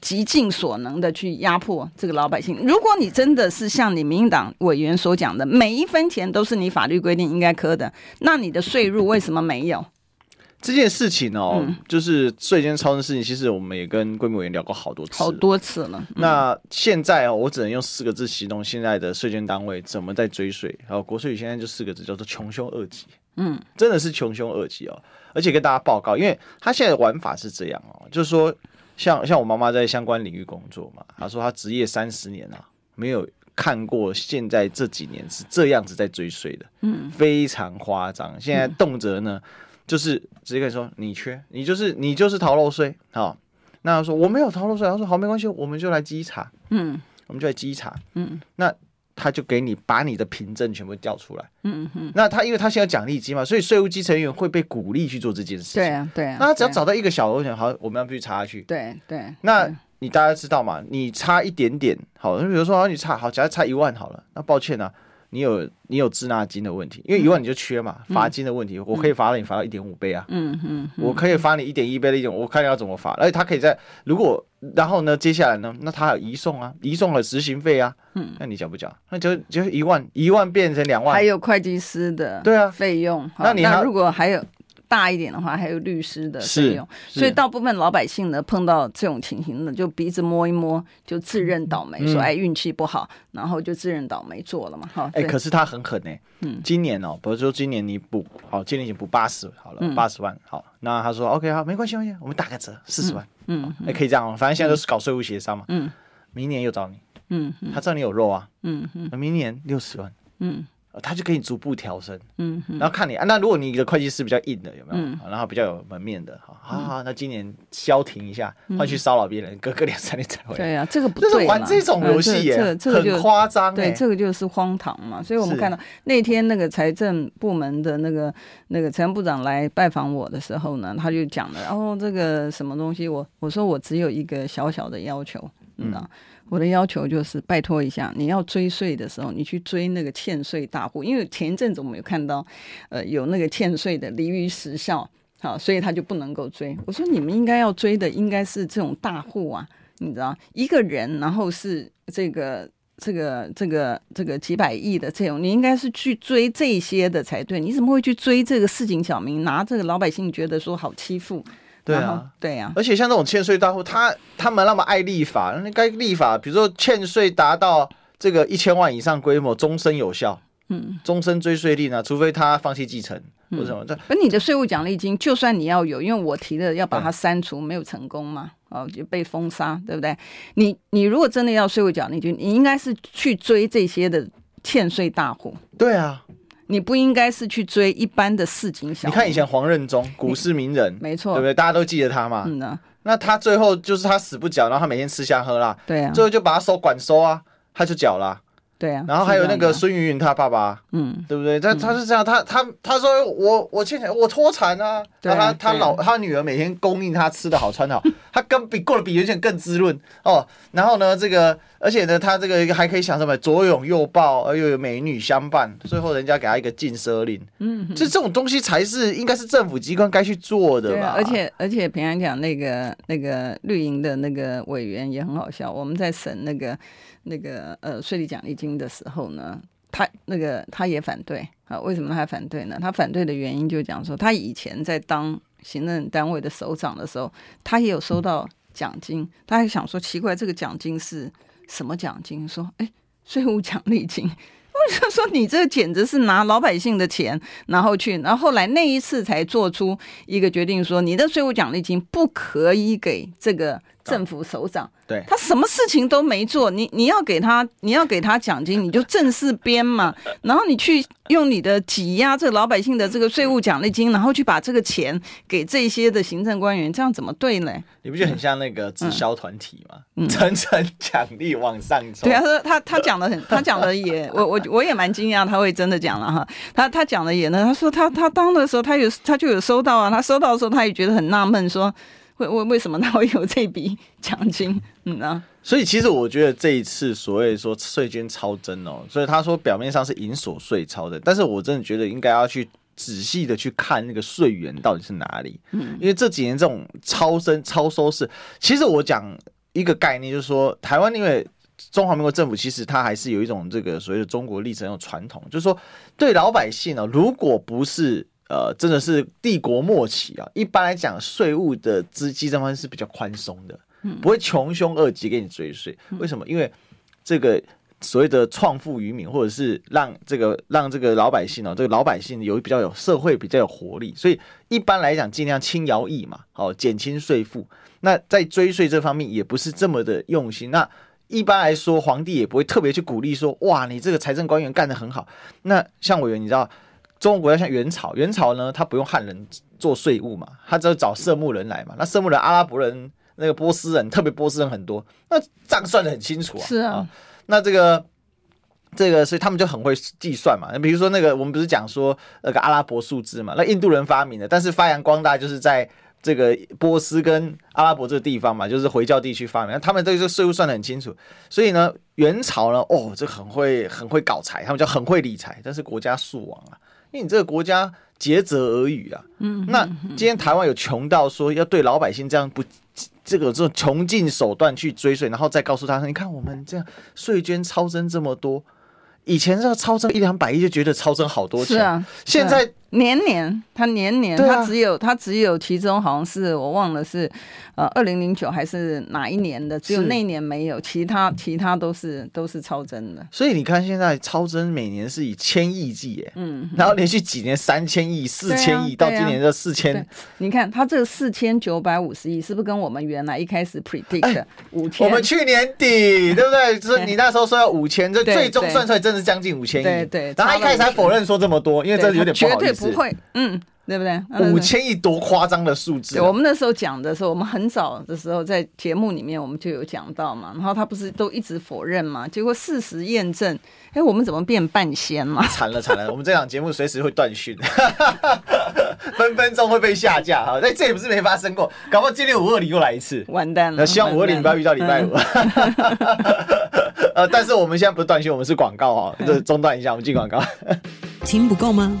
极尽所能的去压迫这个老百姓。如果你真的是像你民进党委员所讲的，每一分钱都是你法律规定应该磕的，那你的税入为什么没有？
这件事情哦，嗯、就是税捐超征的事情，其实我们也跟规模委员聊过好多次，
好多次了。嗯、
那现在哦，我只能用四个字形容现在的税捐单位怎么在追税。然后国税局现在就四个字，叫做穷凶恶极。嗯，真的是穷凶恶极哦。而且跟大家报告，因为他现在的玩法是这样哦，就是说。像像我妈妈在相关领域工作嘛，她说她职业三十年啊，没有看过现在这几年是这样子在追税的，嗯，非常夸张。现在动辄呢，就是直接跟你说你缺，你就是你就是逃漏税，好，那她说我没有逃漏税，她说好没关系，我们就来稽查，嗯，我们就来稽查，嗯，那。他就给你把你的凭证全部调出来，嗯嗯，那他因为他现在奖励金嘛，所以税务稽查员会被鼓励去做这件事情。
对啊，对啊。
那他只要找到一个小额，好，我们要必须查下去。
对对。
那你大家知道嘛？你差一点点，好，那比如说你差好，假如差一万好了，那抱歉啊。你有你有滞纳金的问题，因为一万你就缺嘛，罚、嗯、金的问题，我可以罚了你罚到一点五倍啊，嗯嗯，嗯。我可以罚你一点一倍的一点，我看你要怎么罚，而且他可以在如果然后呢，接下来呢，那他还有移送啊，移送了执行费啊，嗯，那你缴不缴？那就就一万一万变成两万，
还有会计师的对啊费用，那你那如果还有。大一点的话，还有律师的费用，所以大部分老百姓呢，碰到这种情形呢，就鼻子摸一摸，就自认倒霉，说哎运气不好，然后就自认倒霉做了嘛，哈。哎，
可是他很狠呢。嗯，今年哦，比如说今年你补好，今年已经补八十好了，八十万好，那他说 OK 好，没关系没关系，我们打个折四十万，嗯，哎可以这样，反正现在都是搞税务协商嘛，嗯，明年又找你，嗯，他知道你有肉啊，嗯嗯，那明年六十万，嗯。他就给你逐步调升，嗯，然后看你啊，那如果你的会计师比较硬的，有没有？嗯，然后比较有门面的，好，好，那今年消停一下，换去骚扰别人，隔个两三年才会。
对呀，这个不对，
玩这种游戏耶，很夸张，
对，这个就是荒唐嘛。所以我们看到那天那个财政部门的那个那个财政部长来拜访我的时候呢，他就讲了，哦，这个什么东西，我我说我只有一个小小的要求，你知道。我的要求就是拜托一下，你要追税的时候，你去追那个欠税大户，因为前一阵子我们有看到，呃，有那个欠税的离于时效，好，所以他就不能够追。我说你们应该要追的应该是这种大户啊，你知道，一个人然后是这个这个这个这个几百亿的这种，你应该是去追这些的才对。你怎么会去追这个市井小民，拿这个老百姓觉得说好欺负？
对啊，
对呀，
而且像这种欠税大户，他他们那么爱立法，那该立法，比如说欠税达到这个一千万以上规模，终身有效，嗯，终身追税令呢，除非他放弃继承或者什么。
而你的税务奖励金，就算你要有，因为我提的要把它删除，没有成功嘛，哦，就被封杀，对不对？你你如果真的要税务奖励金，你应该是去追这些的欠税大户。
对啊。
你不应该是去追一般的市井小。
你看以前黄任中，股市名人，
没错，
对不对？大家都记得他嘛。嗯、那他最后就是他死不缴，然后他每天吃香喝辣。
对啊。
最后就把他收管收啊，他就缴了、啊。
对啊，
然后还有那个孙云云他爸爸，嗯，对不对？他他是这样，他他他说我我欠钱，我脱产啊。然后他他老他女儿每天供应他吃的好穿的好，[LAUGHS] 他跟比过得比原先更滋润哦。然后呢，这个而且呢，他这个还可以想什么左拥右抱，而又有美女相伴，最后人家给他一个禁奢令。嗯，就这种东西才是应该是政府机关该去做的吧。
而且而且平安讲那个那个绿营的那个委员也很好笑，我们在审那个。那个呃税吏奖励金的时候呢，他那个他也反对啊？为什么他反对呢？他反对的原因就讲说，他以前在当行政单位的首长的时候，他也有收到奖金，他还想说奇怪，这个奖金是什么奖金？说哎，税务奖励金，[LAUGHS] 我就说你这简直是拿老百姓的钱，然后去，然后后来那一次才做出一个决定，说你的税务奖励金不可以给这个政府首长。
对，
他什么事情都没做，你你要给他，你要给他奖金，[LAUGHS] 你就正式编嘛，然后你去用你的挤压这老百姓的这个税务奖励金，然后去把这个钱给这些的行政官员，这样怎么对呢？
你不觉得很像那个直销团体吗？[LAUGHS] 层层奖励往上走。
对啊，他他他讲的很，他讲的也，[LAUGHS] 我我我也蛮惊讶，他会真的讲了哈。他他讲的也呢，他说他他当的时候，他有他就有收到啊，他收到的时候，他也觉得很纳闷，说。为为为什么他会有这笔 [LAUGHS] 奖金？嗯啊，
所以其实我觉得这一次所谓说税捐超征哦，所以他说表面上是银所税超征，但是我真的觉得应该要去仔细的去看那个税源到底是哪里。嗯，因为这几年这种超征超收是，其实我讲一个概念，就是说台湾因为中华民国政府其实它还是有一种这个所谓的中国历史那种传统，就是说对老百姓呢，如果不是。呃，真的是帝国末期啊。一般来讲，税务的资计政方式是比较宽松的，不会穷凶恶极给你追税。为什么？因为这个所谓的创富于民，或者是让这个让这个老百姓哦，这个老百姓有比较有社会比较有活力，所以一般来讲尽量轻徭役嘛，好减轻税负。那在追税这方面也不是这么的用心。那一般来说，皇帝也不会特别去鼓励说，哇，你这个财政官员干得很好。那像委员，你知道？中国国家像元朝，元朝呢，他不用汉人做税务嘛，他只有找色目人来嘛。那色目人、阿拉伯人、那个波斯人，特别波斯人很多，那账算得很清楚啊。
是啊，
啊，那这个这个，所以他们就很会计算嘛。那比如说那个，我们不是讲说那个阿拉伯数字嘛？那印度人发明的，但是发扬光大就是在这个波斯跟阿拉伯这个地方嘛，就是回教地区发明。那他们对这个税务算得很清楚，所以呢，元朝呢，哦，这很会很会搞财，他们叫很会理财，但是国家速亡啊。因为你这个国家竭泽而渔啊，嗯，那今天台湾有穷到说要对老百姓这样不，这个这种穷尽手段去追税，然后再告诉他说，你看我们这样税捐超增这么多，以前要超增一两百亿就觉得超增好多钱，是啊，现在。
年年，他年年，他只有他只有其中好像是我忘了是，呃，二零零九还是哪一年的，只有那一年没有，其他其他都是都是超增的。
所以你看，现在超增每年是以千亿计耶，嗯，然后连续几年三千亿、四千亿，到今年的四千。
你看他这个四千九百五十亿，是不是跟我们原来一开始 predict 的五千？
我们去年底对不对？就是你那时候说要五千，这最终算出来真的是将近五千亿。
对对。
然后他一开始还否认说这么多，因为这有点不好意思。
不会，嗯，对不对？
五千亿多夸张的数字啊。
我们那时候讲的时候，我们很早的时候在节目里面我们就有讲到嘛，然后他不是都一直否认嘛，结果事实验证，哎，我们怎么变半仙嘛？
惨了惨了，我们这档节目随时会断讯，分分钟会被下架哈。但这也不是没发生过，搞不好今天五二零又来一次，
完蛋了。
那希望五二零不要遇到礼拜五。[LAUGHS] 呃，但是我们现在不是断讯，我们是广告哈，这中断一下，我们进广告。
听不够吗？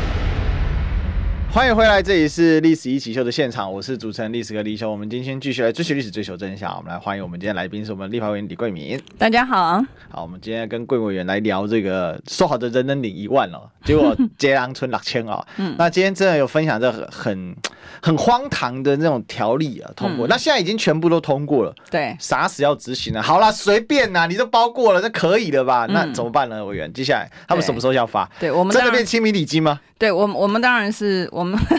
欢迎回来，这里是历史一起秀的现场，我是主持人历史哥李修。我们今天继续来追寻历史，追求真相。我们来欢迎我们今天来宾是我们立法委员李桂敏。
大家好，
好，我们今天跟贵委员来聊这个说好的人人领一万哦，结果接狼村六千哦。[LAUGHS] 嗯，那今天真的有分享这很很荒唐的那种条例啊通过，嗯、那现在已经全部都通过了。
对，
啥时要执行呢？好啦，随便呐，你都包过了，那可以了吧？嗯、那怎么办呢？委员，接下来他们什么时候要发？
对我们
真的变亲民礼金吗？
对我们，我们当然是我们。[LAUGHS]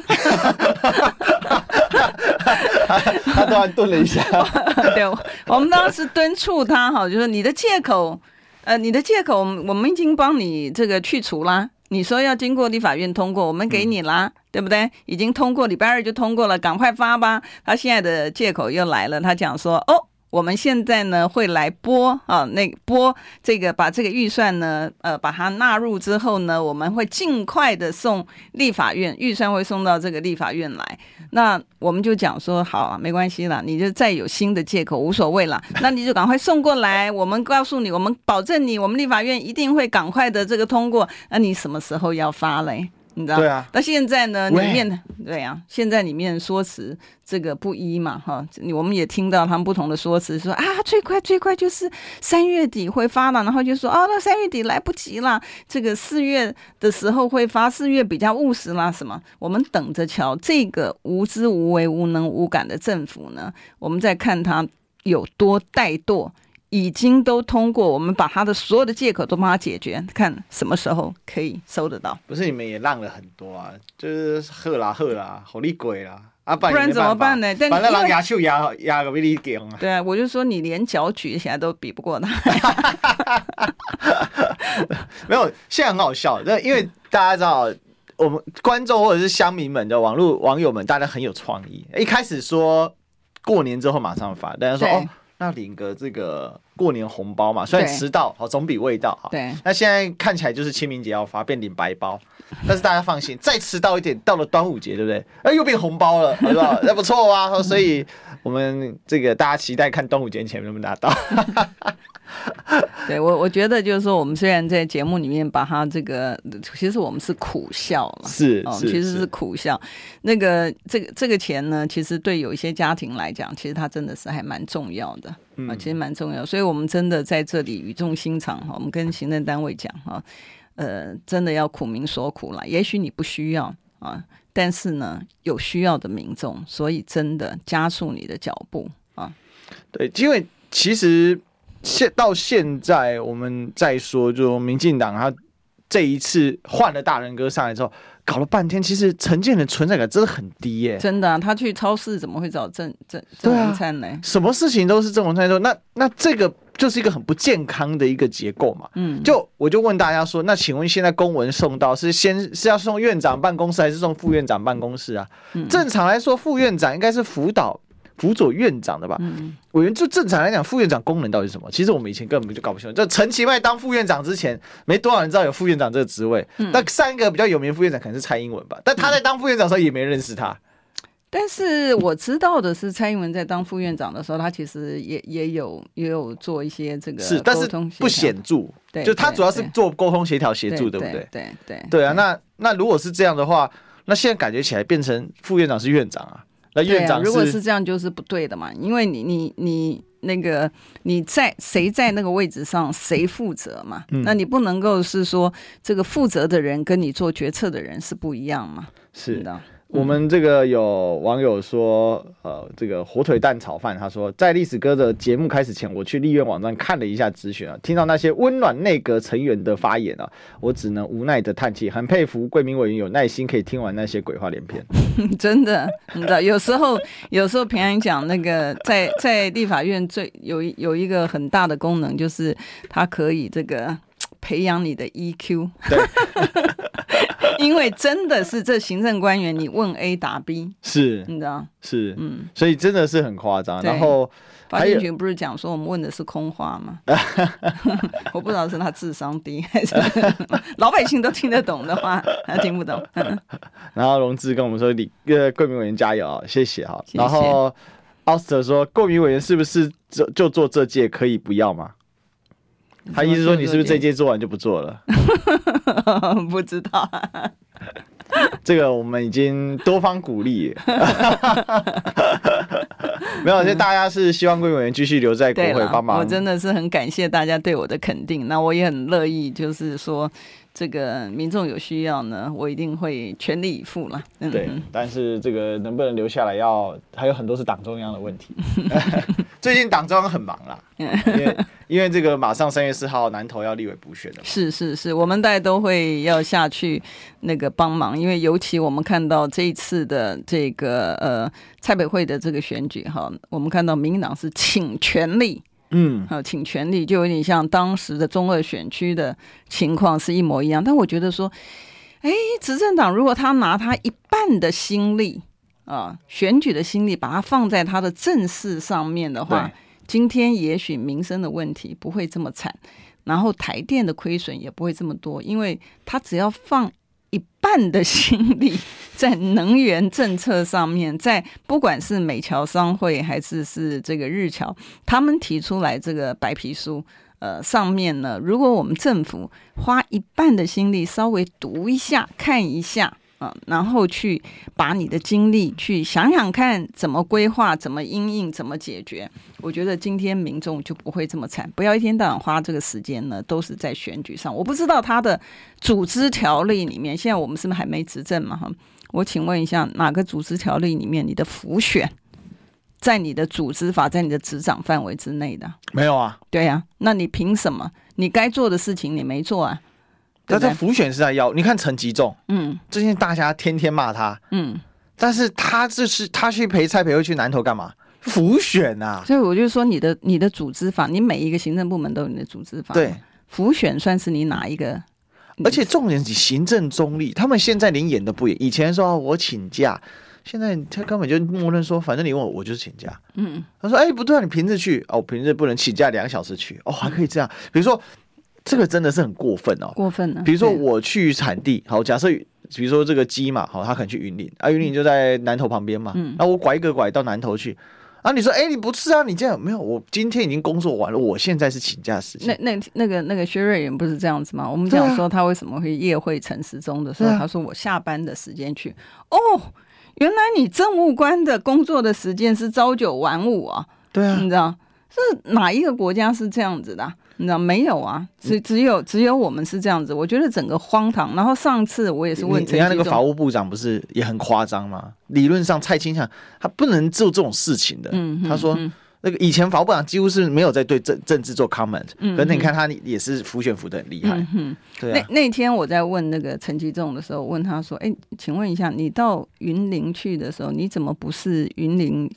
他突然顿了一下，[LAUGHS]
对，我们当时敦促他哈，就是你的借口，呃，你的借口，我们已经帮你这个去除啦。你说要经过立法院通过，我们给你啦，嗯、对不对？已经通过，礼拜二就通过了，赶快发吧。他现在的借口又来了，他讲说，哦。我们现在呢会来拨啊，那拨这个把这个预算呢，呃，把它纳入之后呢，我们会尽快的送立法院，预算会送到这个立法院来。那我们就讲说，好啊，没关系啦，你就再有新的借口无所谓啦，[LAUGHS] 那你就赶快送过来，我们告诉你，我们保证你，我们立法院一定会赶快的这个通过。那你什么时候要发嘞？你知道？
对啊。
那现在呢？里面对啊，现在里面说辞这个不一嘛，哈，我们也听到他们不同的说辞，说啊，最快最快就是三月底会发了，然后就说哦，那三月底来不及了，这个四月的时候会发，四月比较务实啦，什么？我们等着瞧，这个无知无为、无能无感的政府呢，我们再看他有多怠惰。已经都通过，我们把他的所有的借口都帮他解决，看什么时候可以收得到。
不是你们也让了很多啊，就是喝啦喝啦，好厉鬼啦啊！
不然怎么办呢？但
反正让牙秀牙牙个比你强啊。
对啊，我就说你连脚举起来都比不过他。[LAUGHS]
没有，现在很好笑，那因为大家知道，我们观众或者是乡民们的网络网友们，大家很有创意。一开始说过年之后马上发，大家说哦。那领个这个过年红包嘛，虽然迟到好，总比未到好。
对，
那现在看起来就是清明节要发，变领白包。但是大家放心，再迟到一点，到了端午节，对不对？哎，又变红包了，是吧？那不错啊。所以我们这个大家期待看端午节前能不能拿到。[LAUGHS] [LAUGHS]
对我，我觉得就是说，我们虽然在节目里面把它这个，其实我们是苦笑了，
是，
哦，其实是苦笑。那个这个这个钱呢，其实对有一些家庭来讲，其实它真的是还蛮重要的啊，嗯，其实蛮重要。所以我们真的在这里语重心长哈，我们跟行政单位讲哈，呃，真的要苦民所苦了。也许你不需要啊，但是呢，有需要的民众，所以真的加速你的脚步啊。
对，因为其实。现到现在，我们再说，就民进党他这一次换了大人哥上来之后，搞了半天，其实陈建的存在感真的很低耶、欸。
真的、啊，他去超市怎么会找郑郑郑文灿呢？
什么事情都是郑文灿说，那那这个就是一个很不健康的一个结构嘛。嗯，就我就问大家说，那请问现在公文送到是先是要送院长办公室还是送副院长办公室啊？嗯、正常来说，副院长应该是辅导。辅佐院长的吧，委员就正常来讲，副院长功能到底是什么？其实我们以前根本就搞不清楚。就陈其迈当副院长之前，没多少人知道有副院长这个职位。那上一个比较有名的副院长可能是蔡英文吧，但他在当副院长的时候也没认识他。
但是我知道的是，蔡英文在当副院长的时候，他其实也也有也有做一些这个
是，但是不显著。对，就他主要是做沟通协调协助，对不对？
对对
对啊，那那如果是这样的话，那现在感觉起来变成副院长是院长啊。那院长、啊、
如果是这样，就是不对的嘛，因为你你你那个你在谁在那个位置上，谁负责嘛？嗯、那你不能够是说这个负责的人跟你做决策的人是不一样嘛？
是的。我们这个有网友说，呃，这个火腿蛋炒饭，他说在历史哥的节目开始前，我去立院网站看了一下咨询啊，听到那些温暖内阁成员的发言啊，我只能无奈的叹气，很佩服贵民委员有耐心可以听完那些鬼话连篇。[LAUGHS]
真的，你知道，有时候有时候平安讲那个在在立法院最有有一个很大的功能，就是它可以这个 [TSK] 培养你的 EQ。对。因为真的是这行政官员，你问 A 答 B，
是，
你知道，
是，嗯，所以真的是很夸张。然后
发言群不是讲说我们问的是空话吗？[LAUGHS] 我不知道是他智商低 [LAUGHS] 还是老百姓都听得懂的话，他听不懂。[LAUGHS]
然后荣志跟我们说：“李呃，贵民委员加油啊，谢谢哈。”然后奥斯特说：“贵民委员是不是就就做这届可以不要吗？”他意思说，你是不是这届做完就不做了？[LAUGHS]
不知道，[LAUGHS]
这个我们已经多方鼓励。[LAUGHS] 没有，就大家是希望贵委员继续留在国会帮忙。
我真的是很感谢大家对我的肯定，那我也很乐意，就是说。这个民众有需要呢，我一定会全力以赴了。嗯、
对，但是这个能不能留下来要，要还有很多是党中央的问题。[LAUGHS] 最近党中央很忙啦，因为因为这个马上三月四号南投要立委补选的。
是是是，我们大家都会要下去那个帮忙，因为尤其我们看到这一次的这个呃蔡北会的这个选举哈，我们看到民进党是倾全力。嗯，好，倾全力就有点像当时的中二选区的情况是一模一样。但我觉得说，哎，执政党如果他拿他一半的心力啊，选举的心力，把它放在他的政事上面的话，今天也许民生的问题不会这么惨，然后台电的亏损也不会这么多，因为他只要放。一半的心力 [LAUGHS] 在能源政策上面，在不管是美侨商会还是是这个日侨，他们提出来这个白皮书，呃上面呢，如果我们政府花一半的心力稍微读一下、看一下。嗯，然后去把你的精力去想想看，怎么规划，怎么应应，怎么解决。我觉得今天民众就不会这么惨，不要一天到晚花这个时间呢，都是在选举上。我不知道他的组织条例里面，现在我们是不是还没执政嘛？哈，我请问一下，哪个组织条例里面你的辅选在你的组织法，在你的执掌范围之内的？
没有啊。
对呀，那你凭什么？你该做的事情你没做啊？
他在辅选是在要，你看陈吉仲，嗯，最近大家天天骂他，嗯，但是他这是他去陪蔡培慧去南投干嘛？浮选啊！
所以我就说，你的你的组织法，你每一个行政部门都有你的组织法，
对，
浮选算是你哪一个？
而且重点是行政中立，他们现在连演都不演。以前说我请假，现在他根本就默认说，反正你问我，我就是请假。嗯，他说，哎、欸，不对啊，你平日去哦，平日不能请假两小时去哦，还可以这样，比如说。这个真的是很过分哦，
过分了。
比如说我去产地，好，假设比如说这个鸡嘛，好，他可能去云林，啊，云林就在南投旁边嘛，嗯，那我拐一个拐到南投去，啊，你说，哎，你不是啊，你这样没有，我今天已经工作完了，我现在是请假时间。
那那那个那个薛瑞元不是这样子吗？我们讲说他为什么会夜会陈时中的时候，他说我下班的时间去，哦，原来你政务官的工作的时间是朝九晚五啊？
对啊，
你知道是哪一个国家是这样子的？你知道没有啊？只只有只有我们是这样子。我觉得整个荒唐。然后上次我也是问，
人家那个法务部长不是也很夸张吗？理论上蔡清祥他不能做这种事情的。嗯，他说那个以前法务部长几乎是没有在对政政治做 comment。嗯，可是你看他也是浮选浮的很厉害。嗯，对啊。那
那天我在问那个陈吉仲的时候，问他说：“哎，请问一下，你到云林去的时候，你怎么不是云林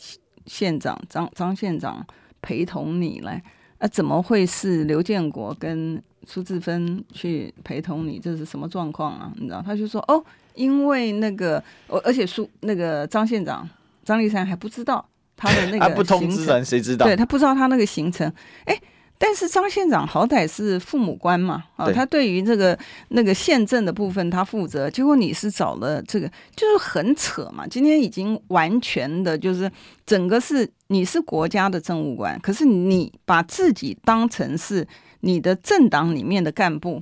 县长张张县长陪同你来？”啊，怎么会是刘建国跟苏志芬去陪同你？这是什么状况啊？你知道？他就说哦，因为那个，而且苏那个张县长张立山还不知道他的那个行
不通知人，谁知道？
对，他不知道他那个行程，哎。但是张县长好歹是父母官嘛，啊，他对于这个那个县政的部分他负责，结果你是找了这个，就是很扯嘛。今天已经完全的就是整个是你是国家的政务官，可是你把自己当成是你的政党里面的干部，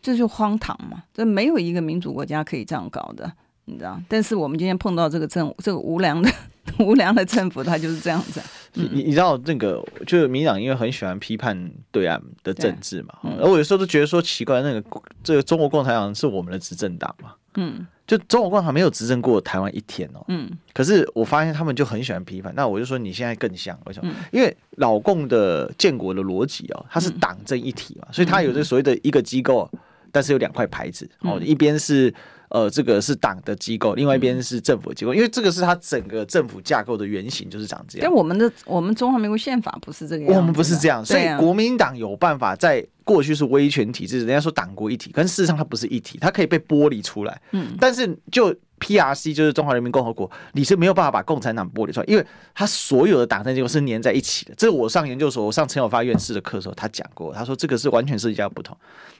这就荒唐嘛。这没有一个民主国家可以这样搞的，你知道？但是我们今天碰到这个政这个无良的 [LAUGHS] 无良的政府，他就是这样子。
你你知道那个，就是民党因为很喜欢批判对岸的政治嘛，而我有时候都觉得说奇怪，那个这个中国共产党是我们的执政党嘛，嗯，就中国共产党没有执政过台湾一天哦，嗯，可是我发现他们就很喜欢批判，那我就说你现在更像为什么？因为老共的建国的逻辑哦，它是党政一体嘛，所以它有这所谓的一个机构，但是有两块牌子哦，一边是。呃，这个是党的机构，另外一边是政府机构，因为这个是它整个政府架构的原型，就是长这样。
但我们的我们中华民国宪法不是这个样，
我们不是这样，所以国民党有办法在过去是威权体制，人家说党国一体，可是事实上它不是一体，它可以被剥离出来。嗯，但是就 PRC 就是中华人民共和国，你是没有办法把共产党剥离出来，因为它所有的党政机构是粘在一起的。这个我上研究所，我上陈友发院士的课的时候，他讲过，他说这个是完全是一家不同。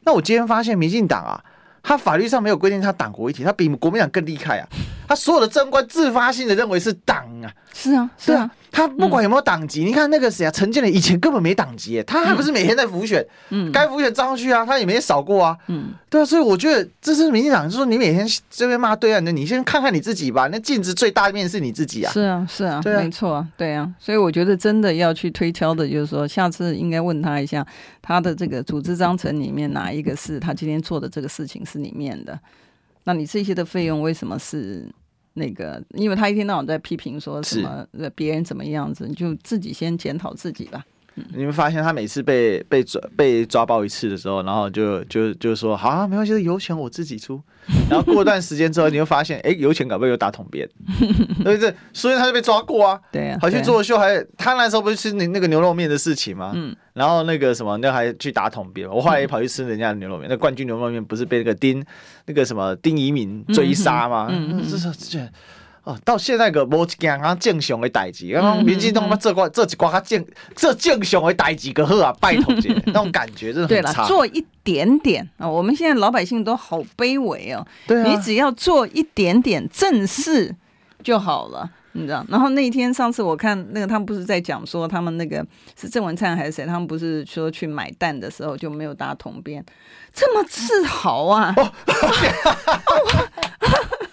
那我今天发现民进党啊。他法律上没有规定他党国一体，他比国民党更厉害啊！他所有的政官自发性的认为是党啊，
是啊，是啊。
他不管有没有党籍，嗯、你看那个谁啊，陈建仁以前根本没党籍，他还不是每天在浮选，嗯，该浮选张去啊，他也没少过啊，嗯，对啊，所以我觉得这是民进党，就是说你每天这边骂对岸的，你先看看你自己吧，那镜子最大的面是你自己啊，
是啊，是啊，对啊，没错啊，对啊，所以我觉得真的要去推敲的，就是说下次应该问他一下，他的这个组织章程里面哪一个是他今天做的这个事情是里面的，那你这些的费用为什么是？那个，因为他一天到晚在批评说什么别人怎么样子，你就自己先检讨自己吧。
你们发现他每次被被抓被抓包一次的时候，然后就就就说好啊，没关系，油钱我自己出。[LAUGHS] 然后过段时间之后，你会发现，哎，油钱搞不好又打桶边，[LAUGHS] 对不对？所以他就被抓过啊。
对啊，
好去作秀，还他那时候不是吃那那个牛肉面的事情吗？嗯。然后那个什么，那还去打桶边。我后来也跑去吃人家的牛肉面，那冠军牛肉面不是被那个丁那个什么丁一民追杀吗？嗯嗯。这是这。哦，到现在个无一件啊正常的代志，刚刚民进党这挂这几挂他正这正常的代志个好啊，拜托姐，[LAUGHS] 那种感觉真的很差。
对了，做一点点啊，我们现在老百姓都好卑微哦。对啊，你只要做一点点正事就好了。你知道？然后那一天上次我看那个他们不是在讲说他们那个是郑文灿还是谁？他们不是说去买蛋的时候就没有搭同编，这么自豪啊！哦 [LAUGHS] [LAUGHS]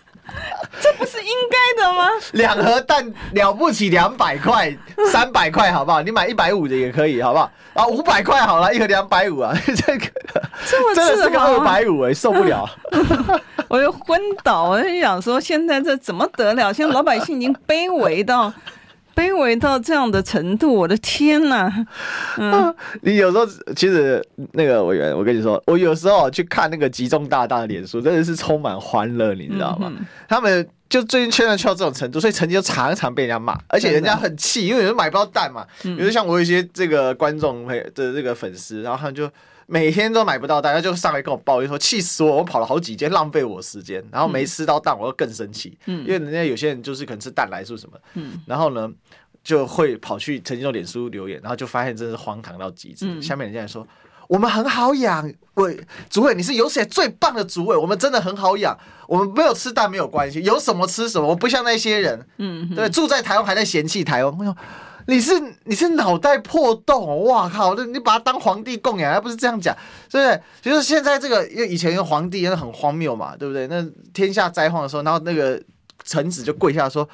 [LAUGHS] 这不是应该的吗？
两盒蛋了不起，两百块、三百块，好不好？你买一百五的也可以，好不好？啊，五百块好了，一盒两百五啊，[LAUGHS] 这个
这么
真的是个二百五哎，受不了！[LAUGHS]
我就昏倒，我就想说，现在这怎么得了？现在老百姓已经卑微到。卑微到这样的程度，我的天呐！嗯，啊、
你有时候其实那个委员，我跟你说，我有时候去看那个集中大大的脸书，真的是充满欢乐，你知道吗？嗯、他们就最近圈了圈到这种程度，所以曾经就常常被人家骂，而且人家很气，因为有人买不到蛋嘛。比如像我有一些这个观众的这个粉丝，然后他们就。每天都买不到蛋，他就上来跟我抱怨说：“气死我！我跑了好几间，浪费我时间，然后没吃到蛋，我又更生气。嗯，因为人家有些人就是可能吃蛋来是什么，嗯，然后呢就会跑去陈金龙脸书留言，然后就发现真是荒唐到极致。嗯、下面人家说我们很好养，喂，主委你是有史最棒的主委，我们真的很好养，我们没有吃蛋没有关系，有什么吃什么，我不像那些人，嗯，对，住在台湾还在嫌弃台湾。”你是你是脑袋破洞，哇靠！你把他当皇帝供养，还不是这样讲，是不是？就是现在这个，因为以前的皇帝那很荒谬嘛，对不对？那天下灾荒的时候，然后那个臣子就跪下说：“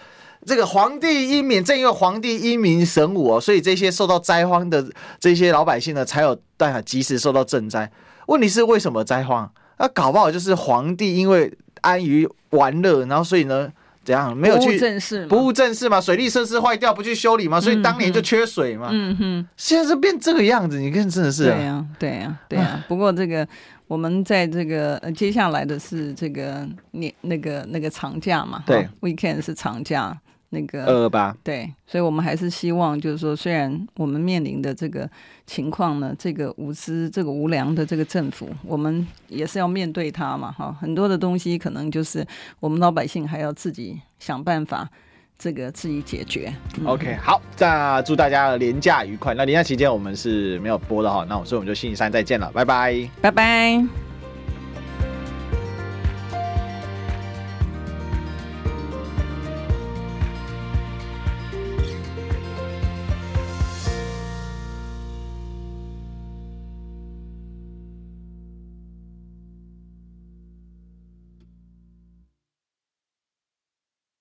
这个皇帝英明，正因为皇帝英明神武哦，所以这些受到灾荒的这些老百姓呢，才有办法及时受到赈灾。问题是为什么灾荒？那搞不好就是皇帝因为安于玩乐，然后所以呢？”怎样没有去不务正事？不务正事嘛，水利设施坏掉不去修理嘛，所以当年就缺水嘛。嗯哼，现在是变这个样子，你看真的是。
对呀，对呀，对呀。[LAUGHS] 不过这个我们在这个呃接下来的是这个年那个那个长假嘛，
对
，weekend 是长假。那个
二二八
对，所以我们还是希望，就是说，虽然我们面临的这个情况呢，这个无知、这个无良的这个政府，我们也是要面对它嘛，哈，很多的东西可能就是我们老百姓还要自己想办法，这个自己解决。嗯、
OK，好，那祝大家廉假愉快。那廉假期间我们是没有播的哈，那所以我们就星期三再见了，拜拜，
拜拜。